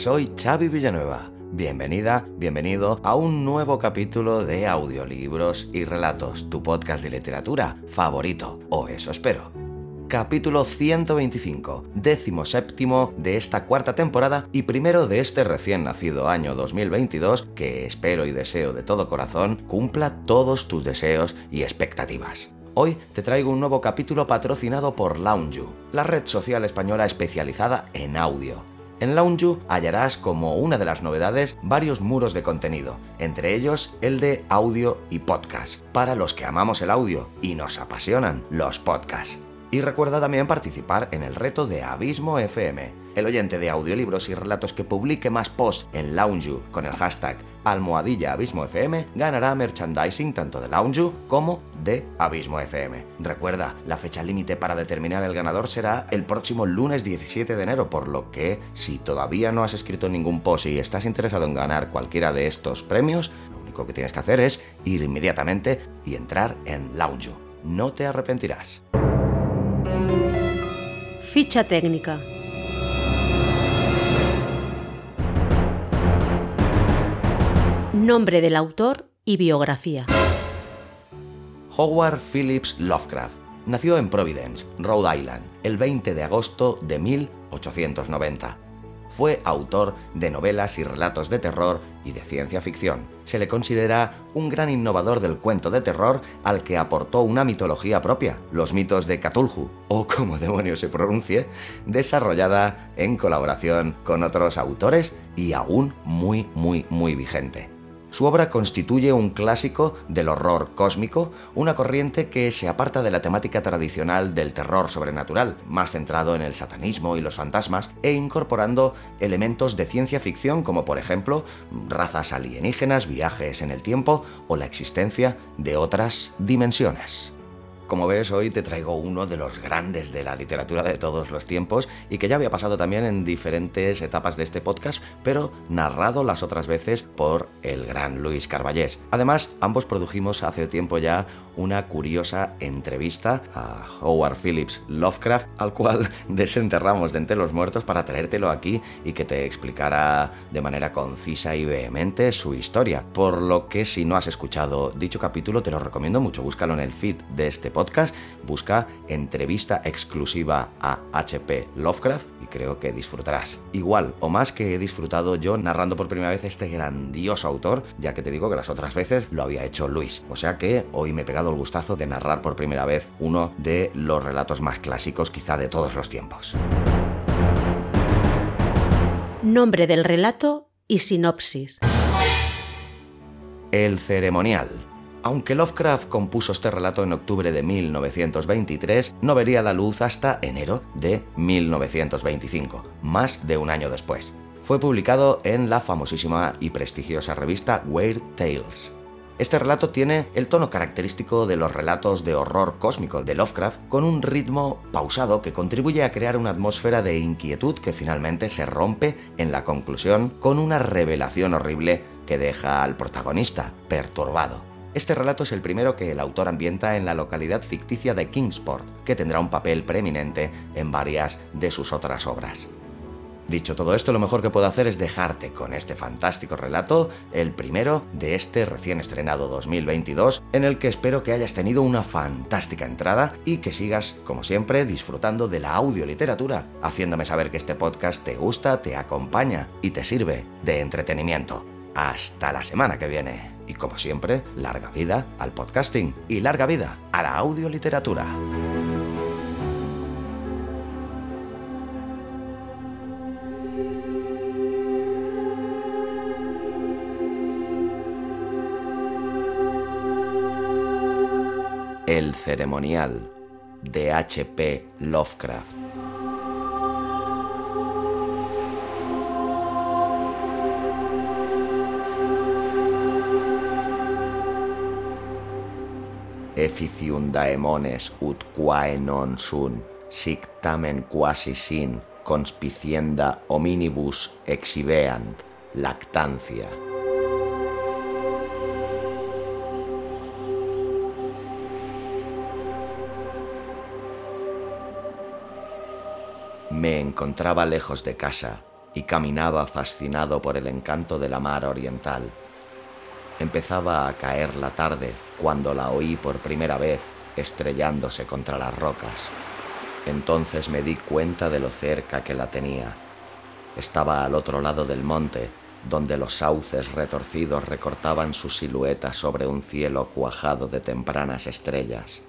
soy Xavi Villanueva. Bienvenida, bienvenido a un nuevo capítulo de Audiolibros y Relatos, tu podcast de literatura favorito, o eso espero. Capítulo 125, décimo séptimo de esta cuarta temporada y primero de este recién nacido año 2022 que espero y deseo de todo corazón cumpla todos tus deseos y expectativas. Hoy te traigo un nuevo capítulo patrocinado por Loungeu, la red social española especializada en audio. En Loungeu hallarás como una de las novedades varios muros de contenido, entre ellos el de audio y podcast, para los que amamos el audio y nos apasionan los podcasts. Y recuerda también participar en el reto de Abismo FM. El oyente de audiolibros y relatos que publique más posts en Loungeu con el hashtag almohadilla Abismo FM ganará merchandising tanto de Loungeu como de Abismo FM. Recuerda, la fecha límite para determinar el ganador será el próximo lunes 17 de enero, por lo que si todavía no has escrito ningún post y estás interesado en ganar cualquiera de estos premios, lo único que tienes que hacer es ir inmediatamente y entrar en Loungeu. No te arrepentirás. Ficha técnica. Nombre del autor y biografía. Howard Phillips Lovecraft nació en Providence, Rhode Island, el 20 de agosto de 1890. Fue autor de novelas y relatos de terror y de ciencia ficción. Se le considera un gran innovador del cuento de terror al que aportó una mitología propia, los mitos de Cthulhu, o como demonios se pronuncie, desarrollada en colaboración con otros autores y aún muy, muy, muy vigente. Su obra constituye un clásico del horror cósmico, una corriente que se aparta de la temática tradicional del terror sobrenatural, más centrado en el satanismo y los fantasmas, e incorporando elementos de ciencia ficción como por ejemplo razas alienígenas, viajes en el tiempo o la existencia de otras dimensiones. Como ves, hoy te traigo uno de los grandes de la literatura de todos los tiempos y que ya había pasado también en diferentes etapas de este podcast, pero narrado las otras veces por el gran Luis Carballés. Además, ambos produjimos hace tiempo ya una curiosa entrevista a Howard Phillips Lovecraft, al cual desenterramos de entre los muertos para traértelo aquí y que te explicara de manera concisa y vehemente su historia. Por lo que si no has escuchado dicho capítulo, te lo recomiendo mucho. Búscalo en el feed de este podcast, busca entrevista exclusiva a HP Lovecraft y creo que disfrutarás. Igual o más que he disfrutado yo narrando por primera vez este grandioso autor, ya que te digo que las otras veces lo había hecho Luis. O sea que hoy me he pegado el gustazo de narrar por primera vez uno de los relatos más clásicos quizá de todos los tiempos. Nombre del relato y sinopsis. El ceremonial. Aunque Lovecraft compuso este relato en octubre de 1923, no vería la luz hasta enero de 1925, más de un año después. Fue publicado en la famosísima y prestigiosa revista Weird Tales. Este relato tiene el tono característico de los relatos de horror cósmico de Lovecraft, con un ritmo pausado que contribuye a crear una atmósfera de inquietud que finalmente se rompe en la conclusión con una revelación horrible que deja al protagonista perturbado. Este relato es el primero que el autor ambienta en la localidad ficticia de Kingsport, que tendrá un papel preeminente en varias de sus otras obras. Dicho todo esto, lo mejor que puedo hacer es dejarte con este fantástico relato, el primero de este recién estrenado 2022, en el que espero que hayas tenido una fantástica entrada y que sigas, como siempre, disfrutando de la audioliteratura, haciéndome saber que este podcast te gusta, te acompaña y te sirve de entretenimiento. Hasta la semana que viene. Y como siempre, larga vida al podcasting y larga vida a la audioliteratura. El ceremonial de H.P. Lovecraft. Efficium daemones ut quae non sun, sic tamen quasi sin, conspicienda hominibus exhibeant, lactancia. Me encontraba lejos de casa y caminaba fascinado por el encanto de la mar oriental. Empezaba a caer la tarde cuando la oí por primera vez estrellándose contra las rocas. Entonces me di cuenta de lo cerca que la tenía. Estaba al otro lado del monte, donde los sauces retorcidos recortaban su silueta sobre un cielo cuajado de tempranas estrellas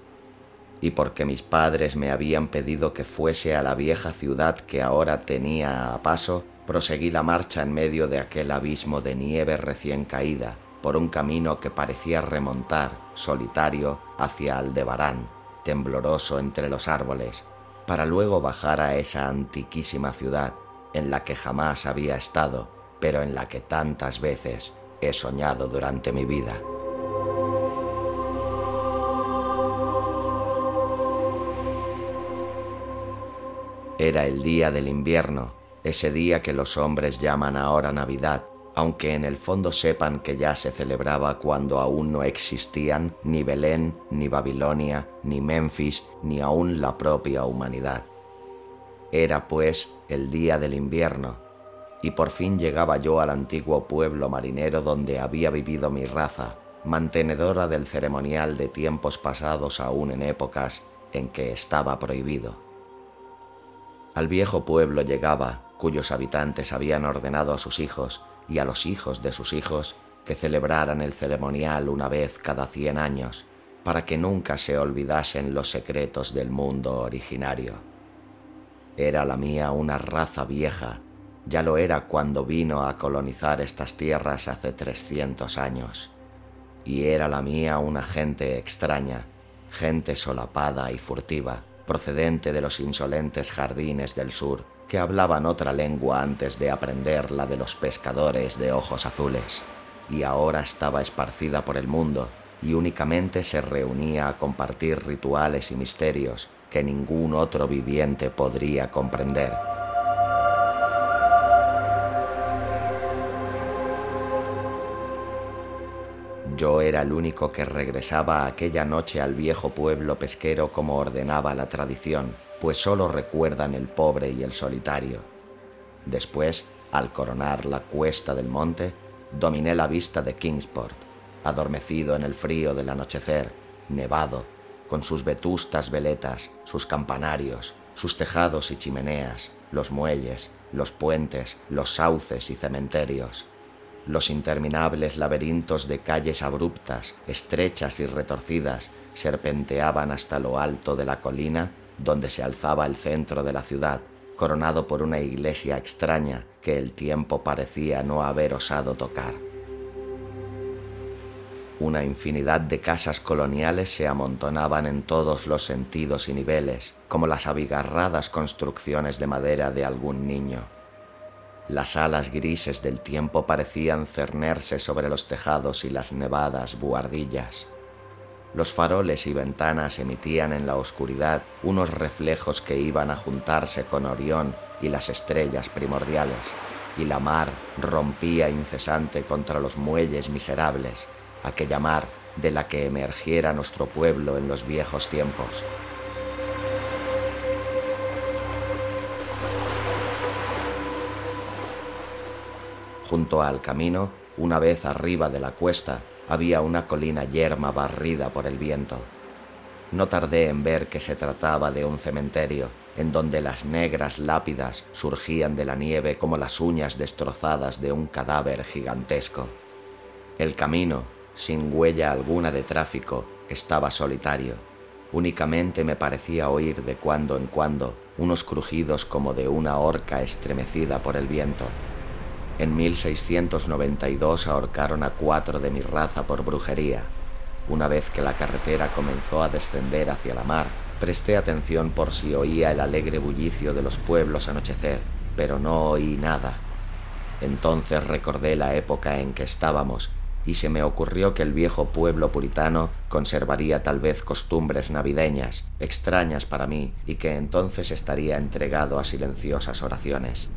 y porque mis padres me habían pedido que fuese a la vieja ciudad que ahora tenía a paso, proseguí la marcha en medio de aquel abismo de nieve recién caída, por un camino que parecía remontar, solitario, hacia Aldebarán, tembloroso entre los árboles, para luego bajar a esa antiquísima ciudad en la que jamás había estado, pero en la que tantas veces he soñado durante mi vida. Era el día del invierno, ese día que los hombres llaman ahora Navidad, aunque en el fondo sepan que ya se celebraba cuando aún no existían ni Belén, ni Babilonia, ni Memphis, ni aún la propia humanidad. Era pues el día del invierno, y por fin llegaba yo al antiguo pueblo marinero donde había vivido mi raza, mantenedora del ceremonial de tiempos pasados aún en épocas en que estaba prohibido. Al viejo pueblo llegaba, cuyos habitantes habían ordenado a sus hijos y a los hijos de sus hijos que celebraran el ceremonial una vez cada cien años, para que nunca se olvidasen los secretos del mundo originario. Era la mía una raza vieja, ya lo era cuando vino a colonizar estas tierras hace trescientos años, y era la mía una gente extraña, gente solapada y furtiva, procedente de los insolentes jardines del sur, que hablaban otra lengua antes de aprender la de los pescadores de ojos azules, y ahora estaba esparcida por el mundo y únicamente se reunía a compartir rituales y misterios que ningún otro viviente podría comprender. Yo era el único que regresaba aquella noche al viejo pueblo pesquero como ordenaba la tradición, pues solo recuerdan el pobre y el solitario. Después, al coronar la cuesta del monte, dominé la vista de Kingsport, adormecido en el frío del anochecer, nevado, con sus vetustas veletas, sus campanarios, sus tejados y chimeneas, los muelles, los puentes, los sauces y cementerios los interminables laberintos de calles abruptas, estrechas y retorcidas serpenteaban hasta lo alto de la colina donde se alzaba el centro de la ciudad, coronado por una iglesia extraña que el tiempo parecía no haber osado tocar. Una infinidad de casas coloniales se amontonaban en todos los sentidos y niveles, como las abigarradas construcciones de madera de algún niño. Las alas grises del tiempo parecían cernerse sobre los tejados y las nevadas buhardillas. Los faroles y ventanas emitían en la oscuridad unos reflejos que iban a juntarse con Orión y las estrellas primordiales, y la mar rompía incesante contra los muelles miserables, aquella mar de la que emergiera nuestro pueblo en los viejos tiempos. Junto al camino, una vez arriba de la cuesta, había una colina yerma barrida por el viento. No tardé en ver que se trataba de un cementerio, en donde las negras lápidas surgían de la nieve como las uñas destrozadas de un cadáver gigantesco. El camino, sin huella alguna de tráfico, estaba solitario. Únicamente me parecía oír de cuando en cuando unos crujidos como de una horca estremecida por el viento. En 1692 ahorcaron a cuatro de mi raza por brujería. Una vez que la carretera comenzó a descender hacia la mar, presté atención por si oía el alegre bullicio de los pueblos anochecer, pero no oí nada. Entonces recordé la época en que estábamos, y se me ocurrió que el viejo pueblo puritano conservaría tal vez costumbres navideñas, extrañas para mí, y que entonces estaría entregado a silenciosas oraciones.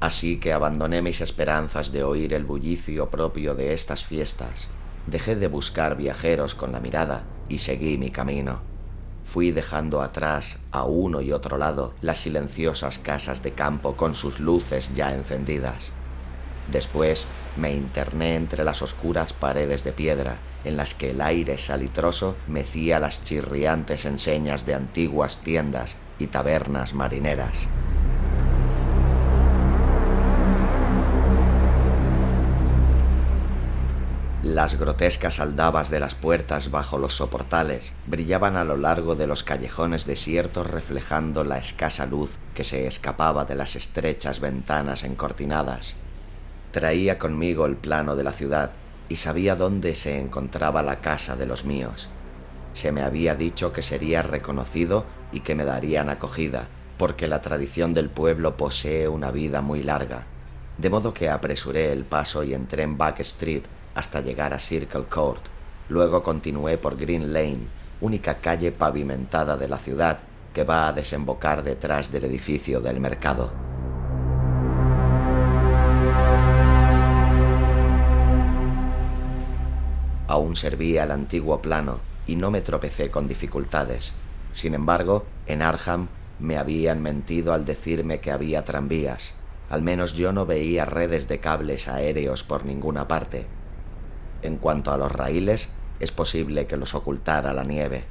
Así que abandoné mis esperanzas de oír el bullicio propio de estas fiestas, dejé de buscar viajeros con la mirada y seguí mi camino. Fui dejando atrás, a uno y otro lado, las silenciosas casas de campo con sus luces ya encendidas Después me interné entre las oscuras paredes de piedra, en las que el aire salitroso mecía las chirriantes enseñas de antiguas tiendas y tabernas marineras. Las grotescas aldabas de las puertas bajo los soportales brillaban a lo largo de los callejones desiertos reflejando la escasa luz que se escapaba de las estrechas ventanas encortinadas. Traía conmigo el plano de la ciudad y sabía dónde se encontraba la casa de los míos. Se me había dicho que sería reconocido y que me darían acogida, porque la tradición del pueblo posee una vida muy larga. De modo que apresuré el paso y entré en Back Street hasta llegar a Circle Court. Luego continué por Green Lane, única calle pavimentada de la ciudad que va a desembocar detrás del edificio del mercado. Aún servía el antiguo plano y no me tropecé con dificultades. Sin embargo, en Arham me habían mentido al decirme que había tranvías. Al menos yo no veía redes de cables aéreos por ninguna parte. En cuanto a los raíles, es posible que los ocultara la nieve.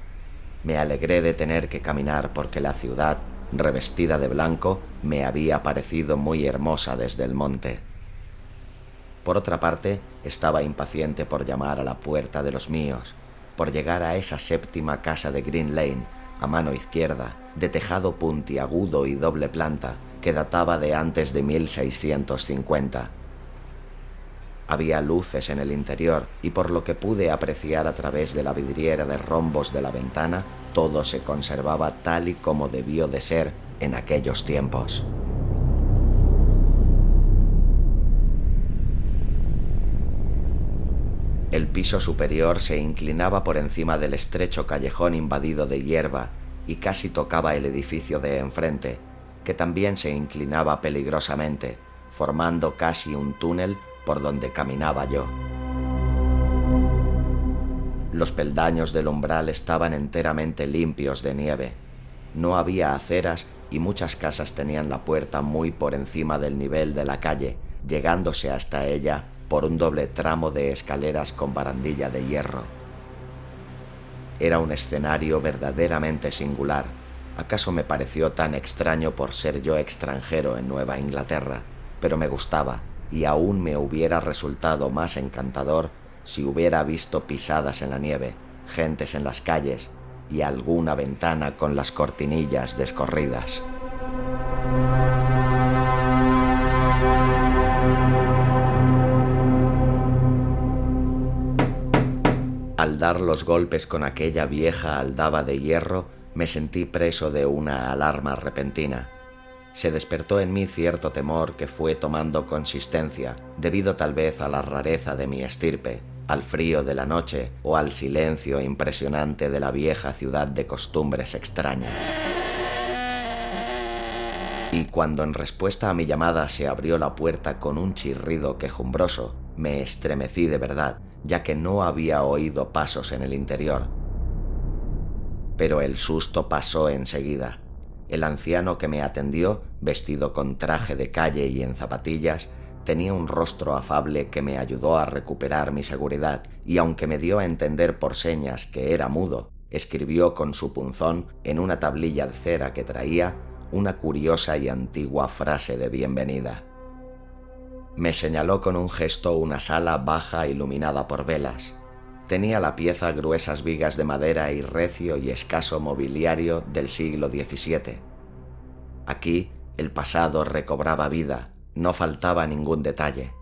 Me alegré de tener que caminar porque la ciudad, revestida de blanco, me había parecido muy hermosa desde el monte. Por otra parte, estaba impaciente por llamar a la puerta de los míos, por llegar a esa séptima casa de Green Lane, a mano izquierda, de tejado puntiagudo y doble planta, que databa de antes de 1650. Había luces en el interior y por lo que pude apreciar a través de la vidriera de rombos de la ventana, todo se conservaba tal y como debió de ser en aquellos tiempos. El piso superior se inclinaba por encima del estrecho callejón invadido de hierba y casi tocaba el edificio de enfrente, que también se inclinaba peligrosamente, formando casi un túnel por donde caminaba yo. Los peldaños del umbral estaban enteramente limpios de nieve. No había aceras y muchas casas tenían la puerta muy por encima del nivel de la calle, llegándose hasta ella por un doble tramo de escaleras con barandilla de hierro. Era un escenario verdaderamente singular. ¿Acaso me pareció tan extraño por ser yo extranjero en Nueva Inglaterra? Pero me gustaba, y aún me hubiera resultado más encantador si hubiera visto pisadas en la nieve, gentes en las calles y alguna ventana con las cortinillas descorridas. Al dar los golpes con aquella vieja aldaba de hierro, me sentí preso de una alarma repentina. Se despertó en mí cierto temor que fue tomando consistencia, debido tal vez a la rareza de mi estirpe, al frío de la noche o al silencio impresionante de la vieja ciudad de costumbres extrañas. Y cuando en respuesta a mi llamada se abrió la puerta con un chirrido quejumbroso, me estremecí de verdad ya que no había oído pasos en el interior. Pero el susto pasó enseguida. El anciano que me atendió, vestido con traje de calle y en zapatillas, tenía un rostro afable que me ayudó a recuperar mi seguridad, y aunque me dio a entender por señas que era mudo, escribió con su punzón en una tablilla de cera que traía una curiosa y antigua frase de bienvenida. Me señaló con un gesto una sala baja iluminada por velas. Tenía la pieza gruesas vigas de madera y recio y escaso mobiliario del siglo XVII. Aquí el pasado recobraba vida, no faltaba ningún detalle.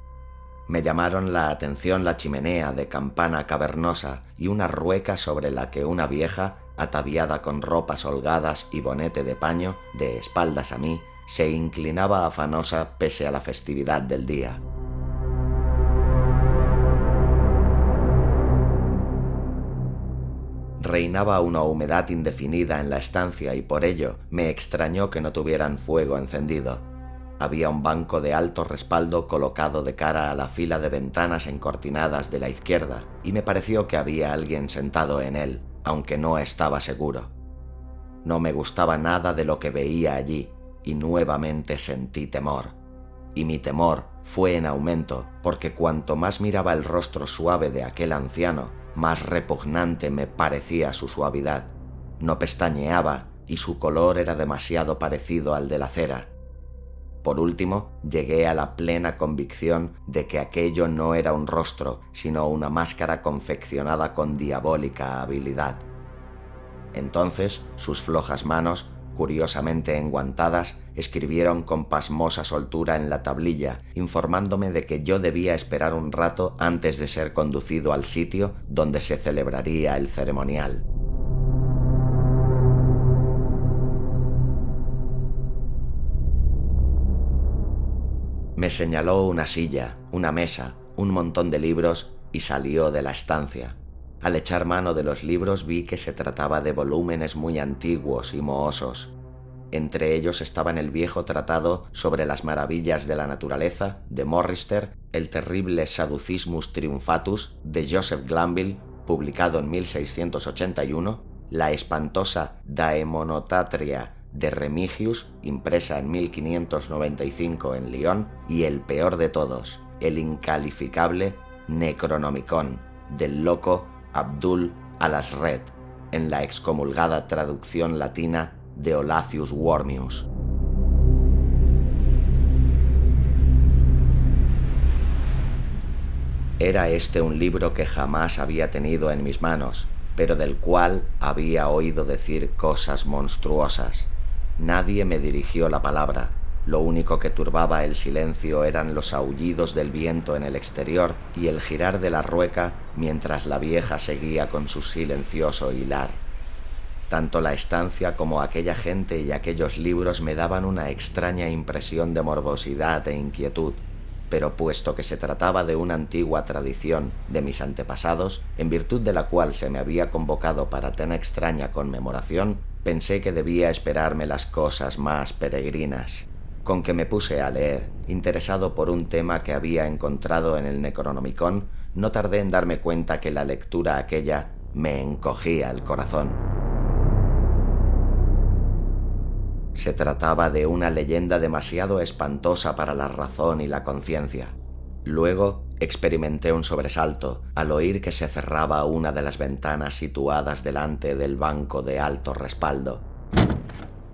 Me llamaron la atención la chimenea de campana cavernosa y una rueca sobre la que una vieja, ataviada con ropas holgadas y bonete de paño, de espaldas a mí, se inclinaba afanosa pese a la festividad del día. Reinaba una humedad indefinida en la estancia y por ello me extrañó que no tuvieran fuego encendido. Había un banco de alto respaldo colocado de cara a la fila de ventanas encortinadas de la izquierda y me pareció que había alguien sentado en él, aunque no estaba seguro. No me gustaba nada de lo que veía allí y nuevamente sentí temor. Y mi temor fue en aumento porque cuanto más miraba el rostro suave de aquel anciano, más repugnante me parecía su suavidad. No pestañeaba y su color era demasiado parecido al de la cera. Por último, llegué a la plena convicción de que aquello no era un rostro, sino una máscara confeccionada con diabólica habilidad. Entonces, sus flojas manos curiosamente enguantadas, escribieron con pasmosa soltura en la tablilla, informándome de que yo debía esperar un rato antes de ser conducido al sitio donde se celebraría el ceremonial. Me señaló una silla, una mesa, un montón de libros y salió de la estancia. Al echar mano de los libros vi que se trataba de volúmenes muy antiguos y mohosos. Entre ellos estaban el viejo tratado sobre las maravillas de la naturaleza de Morrister, el terrible Saducismus Triumphatus de Joseph Glanville, publicado en 1681, la espantosa Daemonotatria de Remigius, impresa en 1595 en Lyon, y el peor de todos, el incalificable Necronomicon del loco Abdul Alasred, en la excomulgada traducción latina de Olacius Wormius. Era este un libro que jamás había tenido en mis manos, pero del cual había oído decir cosas monstruosas. Nadie me dirigió la palabra, lo único que turbaba el silencio eran los aullidos del viento en el exterior y el girar de la rueca mientras la vieja seguía con su silencioso hilar. Tanto la estancia como aquella gente y aquellos libros me daban una extraña impresión de morbosidad e inquietud, pero puesto que se trataba de una antigua tradición de mis antepasados, en virtud de la cual se me había convocado para tan extraña conmemoración, pensé que debía esperarme las cosas más peregrinas con que me puse a leer, interesado por un tema que había encontrado en el Necronomicon, no tardé en darme cuenta que la lectura aquella me encogía el corazón. Se trataba de una leyenda demasiado espantosa para la razón y la conciencia. Luego experimenté un sobresalto al oír que se cerraba una de las ventanas situadas delante del banco de alto respaldo.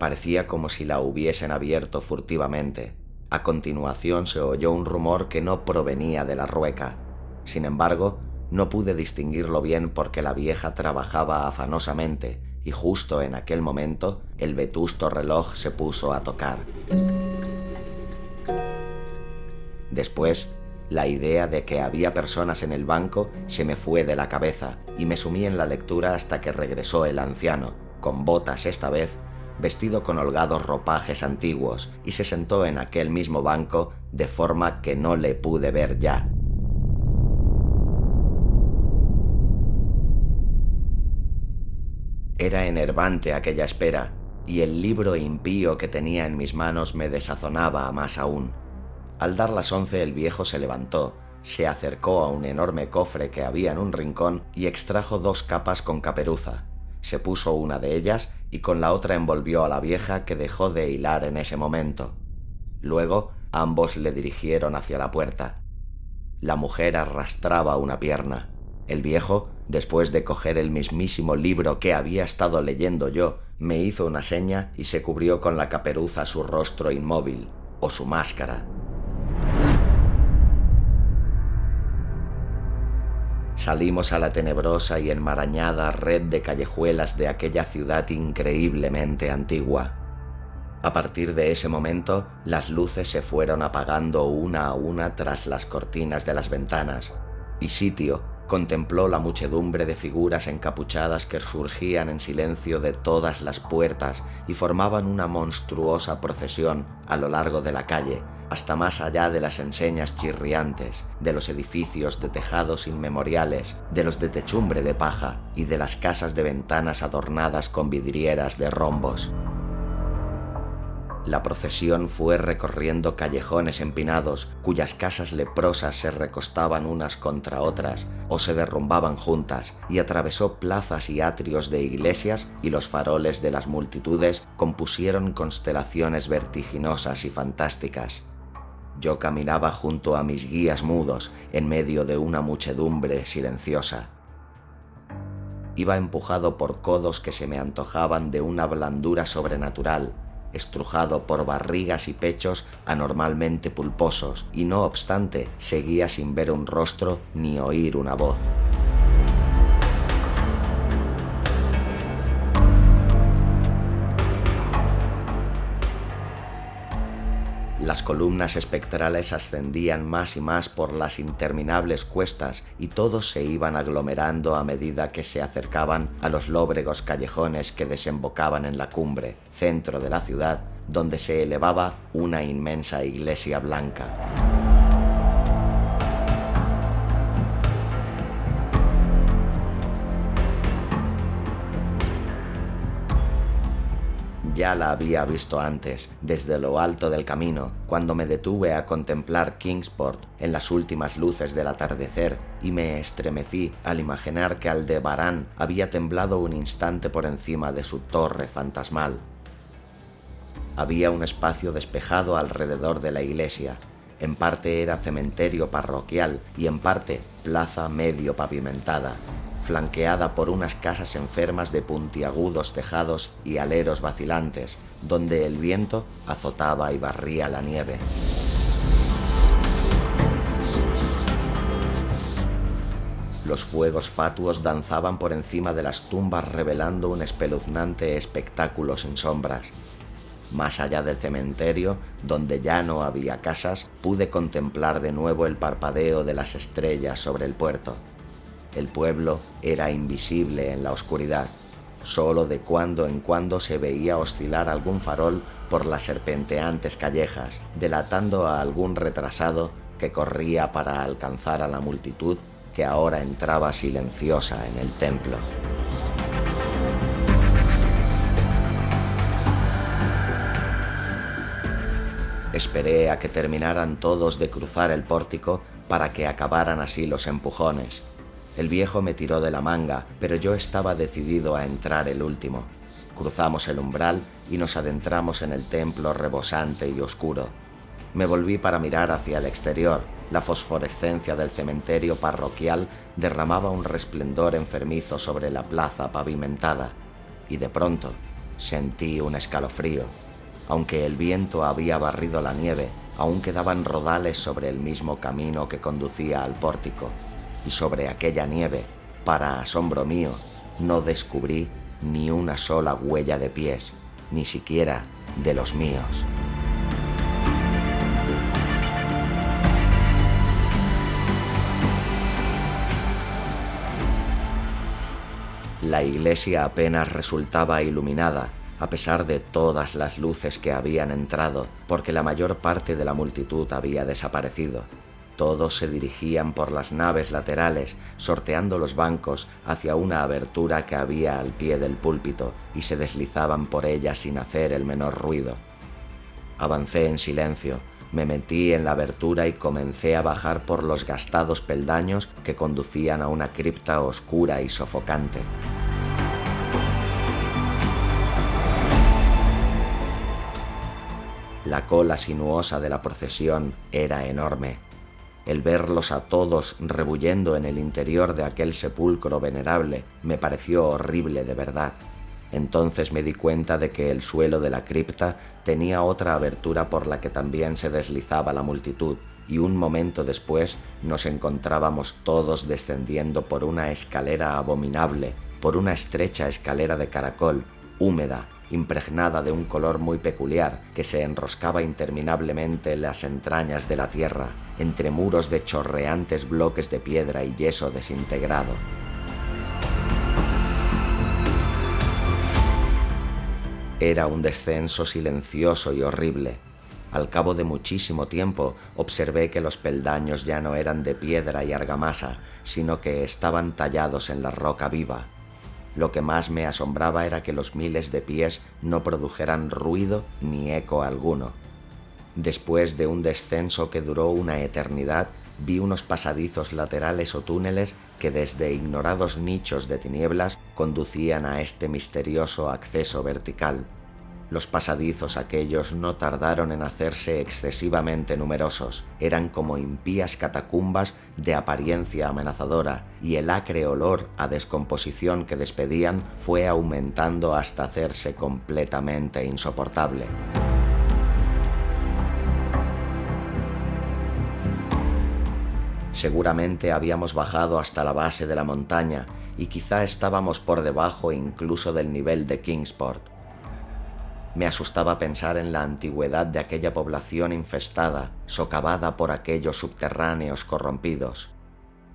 Parecía como si la hubiesen abierto furtivamente. A continuación se oyó un rumor que no provenía de la rueca. Sin embargo, no pude distinguirlo bien porque la vieja trabajaba afanosamente y justo en aquel momento el vetusto reloj se puso a tocar. Después, la idea de que había personas en el banco se me fue de la cabeza y me sumí en la lectura hasta que regresó el anciano, con botas esta vez vestido con holgados ropajes antiguos, y se sentó en aquel mismo banco de forma que no le pude ver ya. Era enervante aquella espera, y el libro impío que tenía en mis manos me desazonaba más aún. Al dar las once el viejo se levantó, se acercó a un enorme cofre que había en un rincón y extrajo dos capas con caperuza, se puso una de ellas y con la otra envolvió a la vieja que dejó de hilar en ese momento. Luego ambos le dirigieron hacia la puerta. La mujer arrastraba una pierna. El viejo, después de coger el mismísimo libro que había estado leyendo yo, me hizo una seña y se cubrió con la caperuza su rostro inmóvil, o su máscara. Salimos a la tenebrosa y enmarañada red de callejuelas de aquella ciudad increíblemente antigua. A partir de ese momento, las luces se fueron apagando una a una tras las cortinas de las ventanas, y Sitio contempló la muchedumbre de figuras encapuchadas que surgían en silencio de todas las puertas y formaban una monstruosa procesión a lo largo de la calle, hasta más allá de las enseñas chirriantes, de los edificios de tejados inmemoriales, de los de techumbre de paja y de las casas de ventanas adornadas con vidrieras de rombos. La procesión fue recorriendo callejones empinados cuyas casas leprosas se recostaban unas contra otras o se derrumbaban juntas y atravesó plazas y atrios de iglesias y los faroles de las multitudes compusieron constelaciones vertiginosas y fantásticas. Yo caminaba junto a mis guías mudos en medio de una muchedumbre silenciosa. Iba empujado por codos que se me antojaban de una blandura sobrenatural estrujado por barrigas y pechos anormalmente pulposos, y no obstante seguía sin ver un rostro ni oír una voz. Las columnas espectrales ascendían más y más por las interminables cuestas y todos se iban aglomerando a medida que se acercaban a los lóbregos callejones que desembocaban en la cumbre, centro de la ciudad, donde se elevaba una inmensa iglesia blanca. Ya la había visto antes, desde lo alto del camino, cuando me detuve a contemplar Kingsport en las últimas luces del atardecer y me estremecí al imaginar que Aldebarán había temblado un instante por encima de su torre fantasmal. Había un espacio despejado alrededor de la iglesia, en parte era cementerio parroquial y en parte plaza medio pavimentada, flanqueada por unas casas enfermas de puntiagudos tejados y aleros vacilantes, donde el viento azotaba y barría la nieve. Los fuegos fatuos danzaban por encima de las tumbas revelando un espeluznante espectáculo sin sombras. Más allá del cementerio, donde ya no había casas, pude contemplar de nuevo el parpadeo de las estrellas sobre el puerto. El pueblo era invisible en la oscuridad. Solo de cuando en cuando se veía oscilar algún farol por las serpenteantes callejas, delatando a algún retrasado que corría para alcanzar a la multitud que ahora entraba silenciosa en el templo. Esperé a que terminaran todos de cruzar el pórtico para que acabaran así los empujones. El viejo me tiró de la manga, pero yo estaba decidido a entrar el último. Cruzamos el umbral y nos adentramos en el templo rebosante y oscuro. Me volví para mirar hacia el exterior. La fosforescencia del cementerio parroquial derramaba un resplendor enfermizo sobre la plaza pavimentada, y de pronto sentí un escalofrío. Aunque el viento había barrido la nieve, aún quedaban rodales sobre el mismo camino que conducía al pórtico y sobre aquella nieve, para asombro mío, no descubrí ni una sola huella de pies, ni siquiera de los míos. La iglesia apenas resultaba iluminada, a pesar de todas las luces que habían entrado, porque la mayor parte de la multitud había desaparecido. Todos se dirigían por las naves laterales, sorteando los bancos hacia una abertura que había al pie del púlpito y se deslizaban por ella sin hacer el menor ruido. Avancé en silencio, me metí en la abertura y comencé a bajar por los gastados peldaños que conducían a una cripta oscura y sofocante. La cola sinuosa de la procesión era enorme el verlos a todos rebuyendo en el interior de aquel sepulcro venerable me pareció horrible de verdad. Entonces me di cuenta de que el suelo de la cripta tenía otra abertura por la que también se deslizaba la multitud, y un momento después nos encontrábamos todos descendiendo por una escalera abominable, por una estrecha escalera de caracol, húmeda, impregnada de un color muy peculiar que se enroscaba interminablemente en las entrañas de la tierra, entre muros de chorreantes bloques de piedra y yeso desintegrado. Era un descenso silencioso y horrible. Al cabo de muchísimo tiempo observé que los peldaños ya no eran de piedra y argamasa, sino que estaban tallados en la roca viva. Lo que más me asombraba era que los miles de pies no produjeran ruido ni eco alguno. Después de un descenso que duró una eternidad, vi unos pasadizos laterales o túneles que desde ignorados nichos de tinieblas conducían a este misterioso acceso vertical. Los pasadizos aquellos no tardaron en hacerse excesivamente numerosos, eran como impías catacumbas de apariencia amenazadora, y el acre olor a descomposición que despedían fue aumentando hasta hacerse completamente insoportable. Seguramente habíamos bajado hasta la base de la montaña y quizá estábamos por debajo incluso del nivel de Kingsport. Me asustaba pensar en la antigüedad de aquella población infestada, socavada por aquellos subterráneos corrompidos.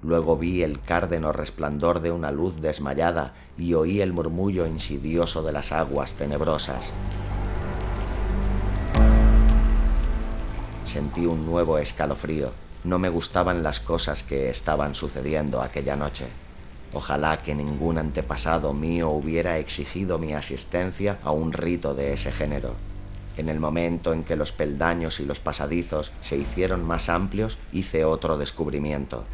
Luego vi el cárdeno resplandor de una luz desmayada y oí el murmullo insidioso de las aguas tenebrosas. Sentí un nuevo escalofrío. No me gustaban las cosas que estaban sucediendo aquella noche. Ojalá que ningún antepasado mío hubiera exigido mi asistencia a un rito de ese género. En el momento en que los peldaños y los pasadizos se hicieron más amplios, hice otro descubrimiento.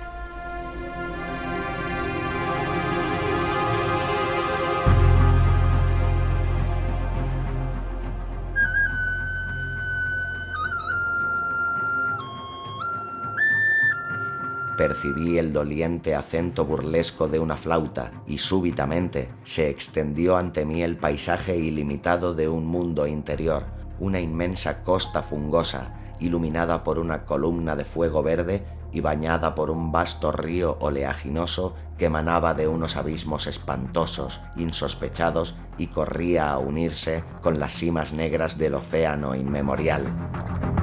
Percibí el doliente acento burlesco de una flauta y súbitamente se extendió ante mí el paisaje ilimitado de un mundo interior, una inmensa costa fungosa, iluminada por una columna de fuego verde y bañada por un vasto río oleaginoso que emanaba de unos abismos espantosos, insospechados y corría a unirse con las cimas negras del océano inmemorial.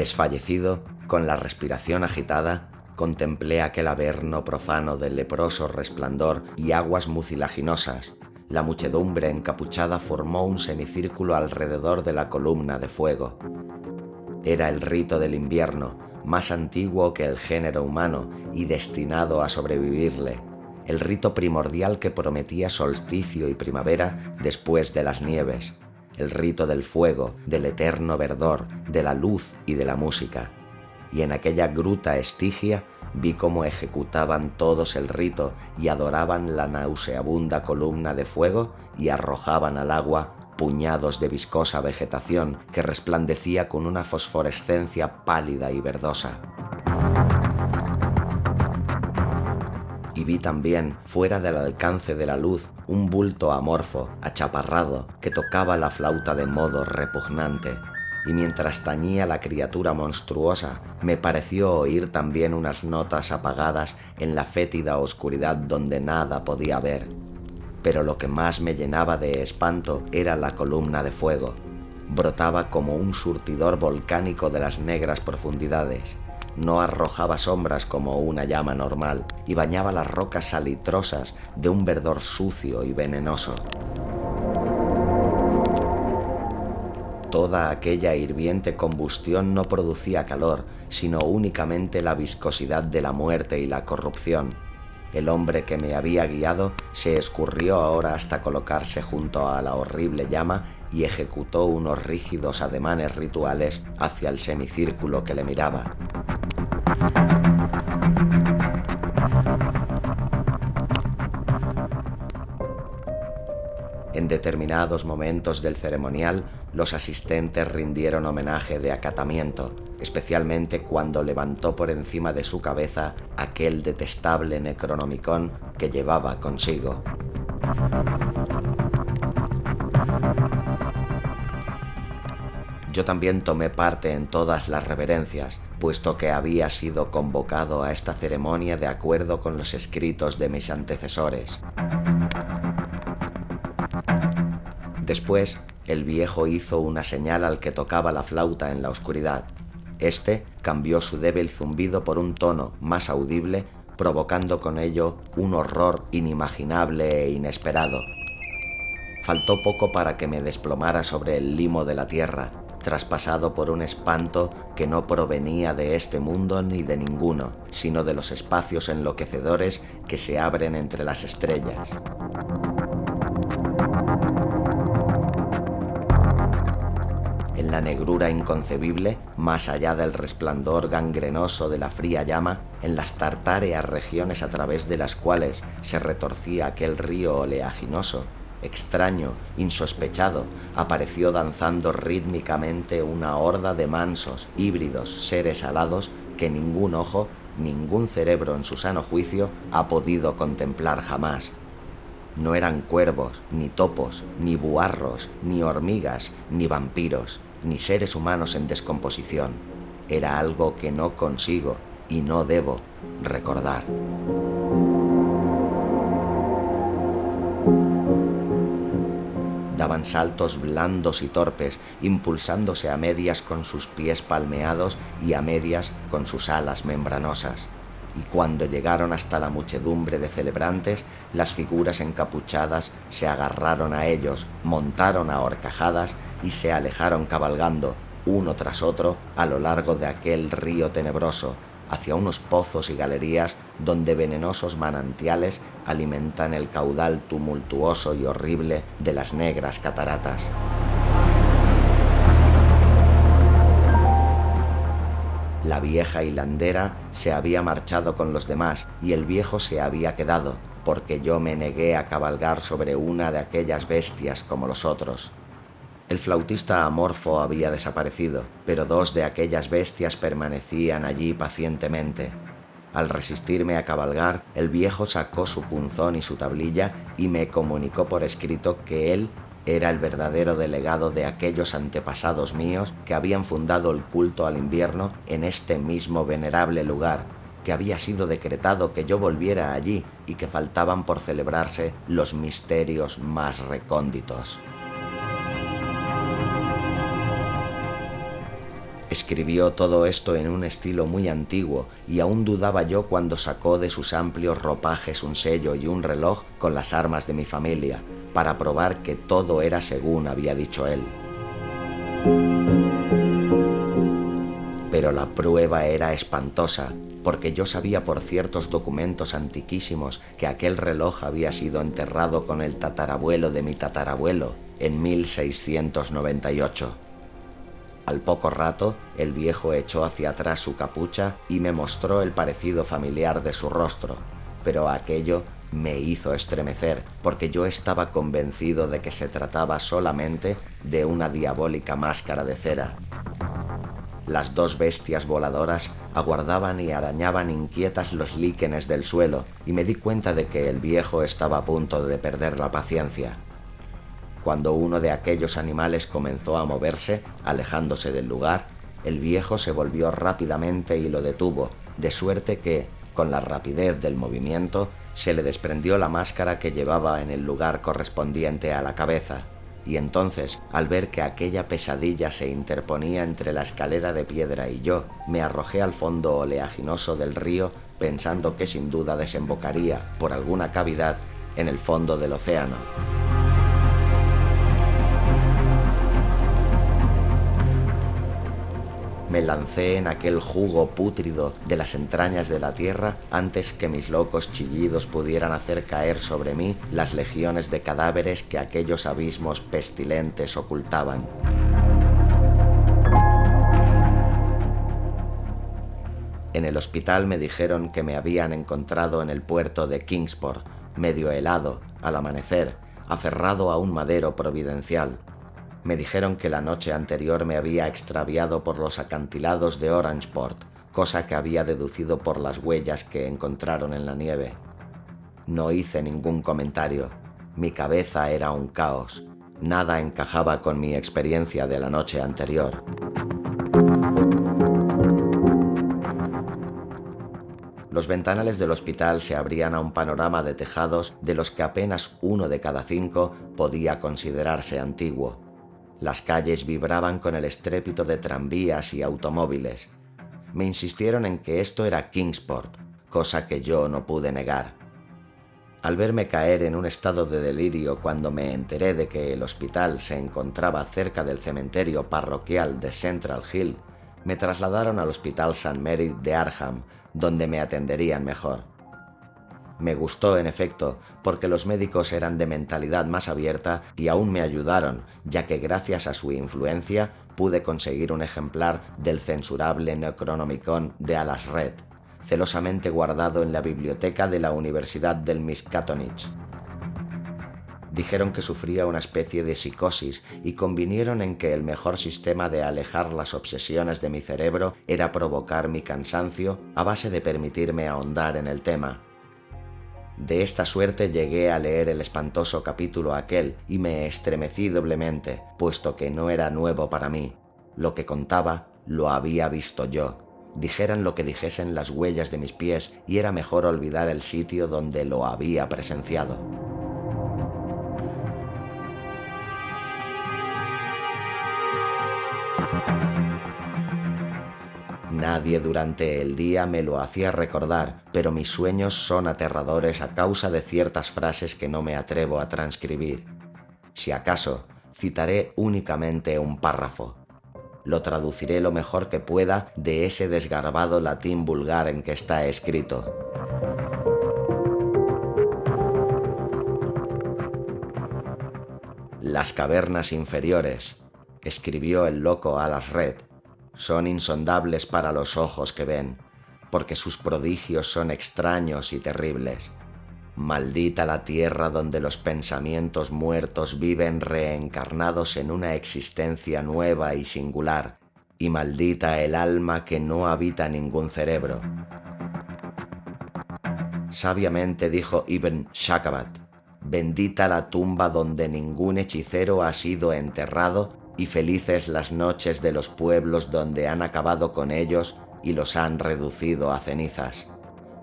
Desfallecido, con la respiración agitada, contemplé aquel averno profano de leproso resplandor y aguas mucilaginosas. La muchedumbre encapuchada formó un semicírculo alrededor de la columna de fuego. Era el rito del invierno, más antiguo que el género humano y destinado a sobrevivirle, el rito primordial que prometía solsticio y primavera después de las nieves el rito del fuego, del eterno verdor, de la luz y de la música. Y en aquella gruta estigia vi cómo ejecutaban todos el rito y adoraban la nauseabunda columna de fuego y arrojaban al agua puñados de viscosa vegetación que resplandecía con una fosforescencia pálida y verdosa. Y vi también, fuera del alcance de la luz, un bulto amorfo, achaparrado, que tocaba la flauta de modo repugnante, y mientras tañía la criatura monstruosa, me pareció oír también unas notas apagadas en la fétida oscuridad donde nada podía ver. Pero lo que más me llenaba de espanto era la columna de fuego. Brotaba como un surtidor volcánico de las negras profundidades no arrojaba sombras como una llama normal y bañaba las rocas salitrosas de un verdor sucio y venenoso. Toda aquella hirviente combustión no producía calor, sino únicamente la viscosidad de la muerte y la corrupción. El hombre que me había guiado se escurrió ahora hasta colocarse junto a la horrible llama y ejecutó unos rígidos ademanes rituales hacia el semicírculo que le miraba. En determinados momentos del ceremonial, los asistentes rindieron homenaje de acatamiento, especialmente cuando levantó por encima de su cabeza aquel detestable necronomicon que llevaba consigo. Yo también tomé parte en todas las reverencias, puesto que había sido convocado a esta ceremonia de acuerdo con los escritos de mis antecesores. Después, el viejo hizo una señal al que tocaba la flauta en la oscuridad. Este cambió su débil zumbido por un tono más audible, provocando con ello un horror inimaginable e inesperado. Faltó poco para que me desplomara sobre el limo de la tierra, traspasado por un espanto que no provenía de este mundo ni de ninguno, sino de los espacios enloquecedores que se abren entre las estrellas. En la negrura inconcebible, más allá del resplandor gangrenoso de la fría llama, en las tartáreas regiones a través de las cuales se retorcía aquel río oleaginoso, extraño, insospechado, apareció danzando rítmicamente una horda de mansos, híbridos seres alados que ningún ojo, ningún cerebro en su sano juicio ha podido contemplar jamás. No eran cuervos, ni topos, ni buarros, ni hormigas, ni vampiros, ni seres humanos en descomposición. Era algo que no consigo y no debo recordar. Daban saltos blandos y torpes, impulsándose a medias con sus pies palmeados y a medias con sus alas membranosas. Y cuando llegaron hasta la muchedumbre de celebrantes, las figuras encapuchadas se agarraron a ellos, montaron a horcajadas y se alejaron cabalgando, uno tras otro, a lo largo de aquel río tenebroso, hacia unos pozos y galerías donde venenosos manantiales alimentan el caudal tumultuoso y horrible de las negras cataratas. La vieja hilandera se había marchado con los demás y el viejo se había quedado, porque yo me negué a cabalgar sobre una de aquellas bestias como los otros. El flautista amorfo había desaparecido, pero dos de aquellas bestias permanecían allí pacientemente. Al resistirme a cabalgar, el viejo sacó su punzón y su tablilla y me comunicó por escrito que él era el verdadero delegado de aquellos antepasados míos que habían fundado el culto al invierno en este mismo venerable lugar, que había sido decretado que yo volviera allí y que faltaban por celebrarse los misterios más recónditos. Escribió todo esto en un estilo muy antiguo y aún dudaba yo cuando sacó de sus amplios ropajes un sello y un reloj con las armas de mi familia, para probar que todo era según había dicho él. Pero la prueba era espantosa, porque yo sabía por ciertos documentos antiquísimos que aquel reloj había sido enterrado con el tatarabuelo de mi tatarabuelo en 1698. Al poco rato, el viejo echó hacia atrás su capucha y me mostró el parecido familiar de su rostro, pero aquello me hizo estremecer, porque yo estaba convencido de que se trataba solamente de una diabólica máscara de cera. Las dos bestias voladoras aguardaban y arañaban inquietas los líquenes del suelo, y me di cuenta de que el viejo estaba a punto de perder la paciencia. Cuando uno de aquellos animales comenzó a moverse, alejándose del lugar, el viejo se volvió rápidamente y lo detuvo, de suerte que, con la rapidez del movimiento, se le desprendió la máscara que llevaba en el lugar correspondiente a la cabeza, y entonces, al ver que aquella pesadilla se interponía entre la escalera de piedra y yo, me arrojé al fondo oleaginoso del río pensando que sin duda desembocaría, por alguna cavidad, en el fondo del océano. Me lancé en aquel jugo pútrido de las entrañas de la tierra antes que mis locos chillidos pudieran hacer caer sobre mí las legiones de cadáveres que aquellos abismos pestilentes ocultaban. En el hospital me dijeron que me habían encontrado en el puerto de Kingsport, medio helado, al amanecer, aferrado a un madero providencial, me dijeron que la noche anterior me había extraviado por los acantilados de Orangeport, cosa que había deducido por las huellas que encontraron en la nieve. No hice ningún comentario. Mi cabeza era un caos. Nada encajaba con mi experiencia de la noche anterior. Los ventanales del hospital se abrían a un panorama de tejados de los que apenas uno de cada cinco podía considerarse antiguo. Las calles vibraban con el estrépito de tranvías y automóviles. Me insistieron en que esto era Kingsport, cosa que yo no pude negar. Al verme caer en un estado de delirio cuando me enteré de que el hospital se encontraba cerca del cementerio parroquial de Central Hill, me trasladaron al Hospital St. Mary de Arham, donde me atenderían mejor. Me gustó, en efecto, porque los médicos eran de mentalidad más abierta y aún me ayudaron, ya que gracias a su influencia pude conseguir un ejemplar del censurable Necronomicon de Alas Red, celosamente guardado en la biblioteca de la Universidad del Miskatonic. Dijeron que sufría una especie de psicosis y convinieron en que el mejor sistema de alejar las obsesiones de mi cerebro era provocar mi cansancio a base de permitirme ahondar en el tema. De esta suerte llegué a leer el espantoso capítulo aquel y me estremecí doblemente, puesto que no era nuevo para mí. Lo que contaba lo había visto yo. Dijeran lo que dijesen las huellas de mis pies y era mejor olvidar el sitio donde lo había presenciado. Nadie durante el día me lo hacía recordar, pero mis sueños son aterradores a causa de ciertas frases que no me atrevo a transcribir. Si acaso, citaré únicamente un párrafo. Lo traduciré lo mejor que pueda de ese desgarbado latín vulgar en que está escrito. Las cavernas inferiores, escribió el loco Alas Red, son insondables para los ojos que ven, porque sus prodigios son extraños y terribles. Maldita la tierra donde los pensamientos muertos viven reencarnados en una existencia nueva y singular, y maldita el alma que no habita ningún cerebro. Sabiamente dijo Ibn Shakabat, bendita la tumba donde ningún hechicero ha sido enterrado y felices las noches de los pueblos donde han acabado con ellos y los han reducido a cenizas,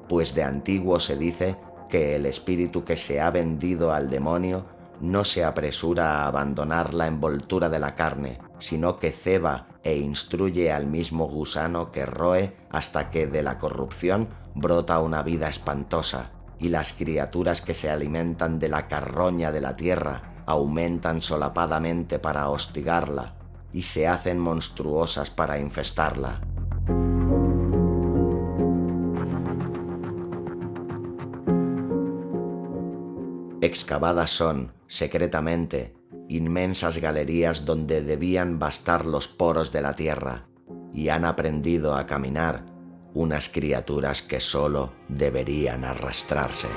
pues de antiguo se dice que el espíritu que se ha vendido al demonio no se apresura a abandonar la envoltura de la carne, sino que ceba e instruye al mismo gusano que roe hasta que de la corrupción brota una vida espantosa, y las criaturas que se alimentan de la carroña de la tierra aumentan solapadamente para hostigarla y se hacen monstruosas para infestarla. Excavadas son, secretamente, inmensas galerías donde debían bastar los poros de la tierra, y han aprendido a caminar unas criaturas que sólo deberían arrastrarse.